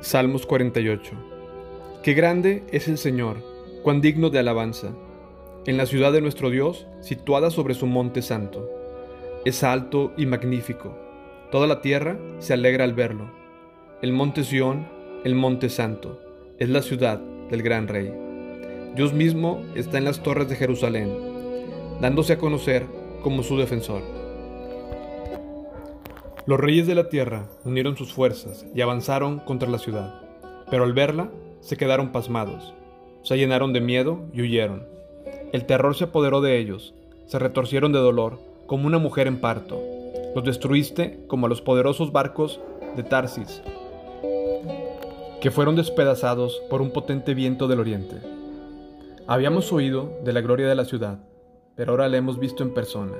Salmos 48. Qué grande es el Señor, cuán digno de alabanza, en la ciudad de nuestro Dios, situada sobre su monte santo. Es alto y magnífico, toda la tierra se alegra al verlo. El monte Sión, el monte santo, es la ciudad del gran rey. Dios mismo está en las torres de Jerusalén, dándose a conocer como su defensor. Los reyes de la tierra unieron sus fuerzas y avanzaron contra la ciudad, pero al verla se quedaron pasmados, se llenaron de miedo y huyeron. El terror se apoderó de ellos, se retorcieron de dolor como una mujer en parto. Los destruiste como a los poderosos barcos de Tarsis, que fueron despedazados por un potente viento del oriente. Habíamos oído de la gloria de la ciudad, pero ahora la hemos visto en persona,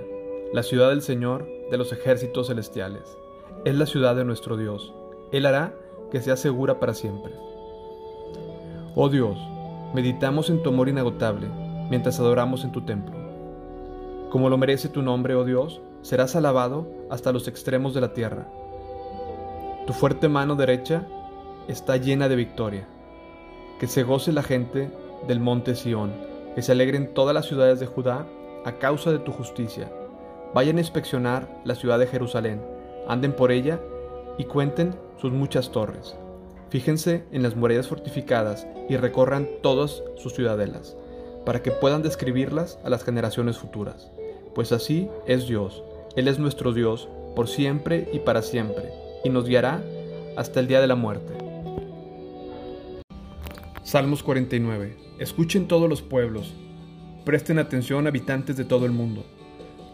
la ciudad del Señor de los ejércitos celestiales. Es la ciudad de nuestro Dios. Él hará que sea segura para siempre. Oh Dios, meditamos en tu amor inagotable mientras adoramos en tu templo. Como lo merece tu nombre, oh Dios, serás alabado hasta los extremos de la tierra. Tu fuerte mano derecha está llena de victoria. Que se goce la gente del monte Sión, que se alegren todas las ciudades de Judá a causa de tu justicia. Vayan a inspeccionar la ciudad de Jerusalén anden por ella y cuenten sus muchas torres. Fíjense en las murallas fortificadas y recorran todas sus ciudadelas, para que puedan describirlas a las generaciones futuras. Pues así es Dios, Él es nuestro Dios por siempre y para siempre, y nos guiará hasta el día de la muerte. Salmos 49. Escuchen todos los pueblos, presten atención habitantes de todo el mundo,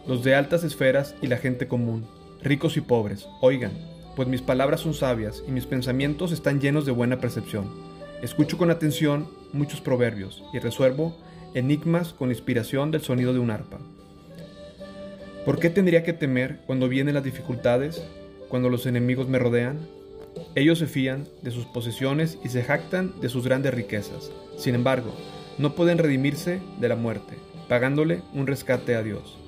los de altas esferas y la gente común ricos y pobres, oigan, pues mis palabras son sabias y mis pensamientos están llenos de buena percepción. Escucho con atención muchos proverbios y resuelvo enigmas con inspiración del sonido de un arpa. ¿Por qué tendría que temer cuando vienen las dificultades, cuando los enemigos me rodean? Ellos se fían de sus posesiones y se jactan de sus grandes riquezas. Sin embargo, no pueden redimirse de la muerte, pagándole un rescate a Dios.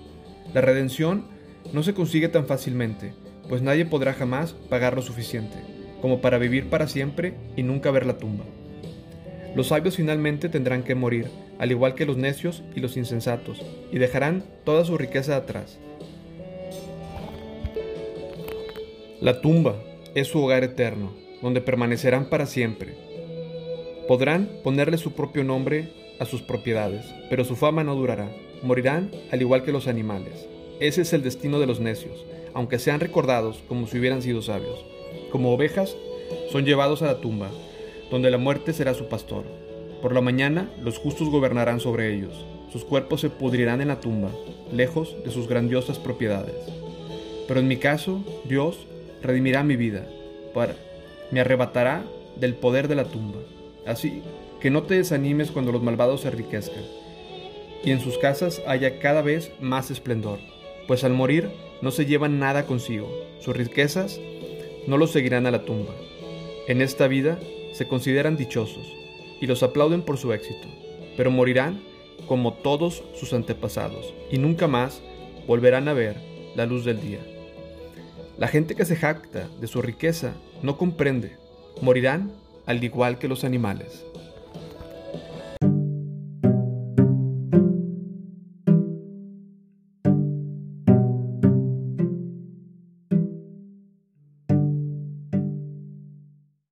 La redención no se consigue tan fácilmente, pues nadie podrá jamás pagar lo suficiente, como para vivir para siempre y nunca ver la tumba. Los sabios finalmente tendrán que morir, al igual que los necios y los insensatos, y dejarán toda su riqueza atrás. La tumba es su hogar eterno, donde permanecerán para siempre. Podrán ponerle su propio nombre a sus propiedades, pero su fama no durará. Morirán al igual que los animales. Ese es el destino de los necios, aunque sean recordados como si hubieran sido sabios. Como ovejas, son llevados a la tumba, donde la muerte será su pastor. Por la mañana los justos gobernarán sobre ellos, sus cuerpos se pudrirán en la tumba, lejos de sus grandiosas propiedades. Pero en mi caso, Dios redimirá mi vida, para, me arrebatará del poder de la tumba. Así que no te desanimes cuando los malvados se enriquezcan, y en sus casas haya cada vez más esplendor pues al morir no se llevan nada consigo, sus riquezas no los seguirán a la tumba. En esta vida se consideran dichosos y los aplauden por su éxito, pero morirán como todos sus antepasados y nunca más volverán a ver la luz del día. La gente que se jacta de su riqueza no comprende, morirán al igual que los animales.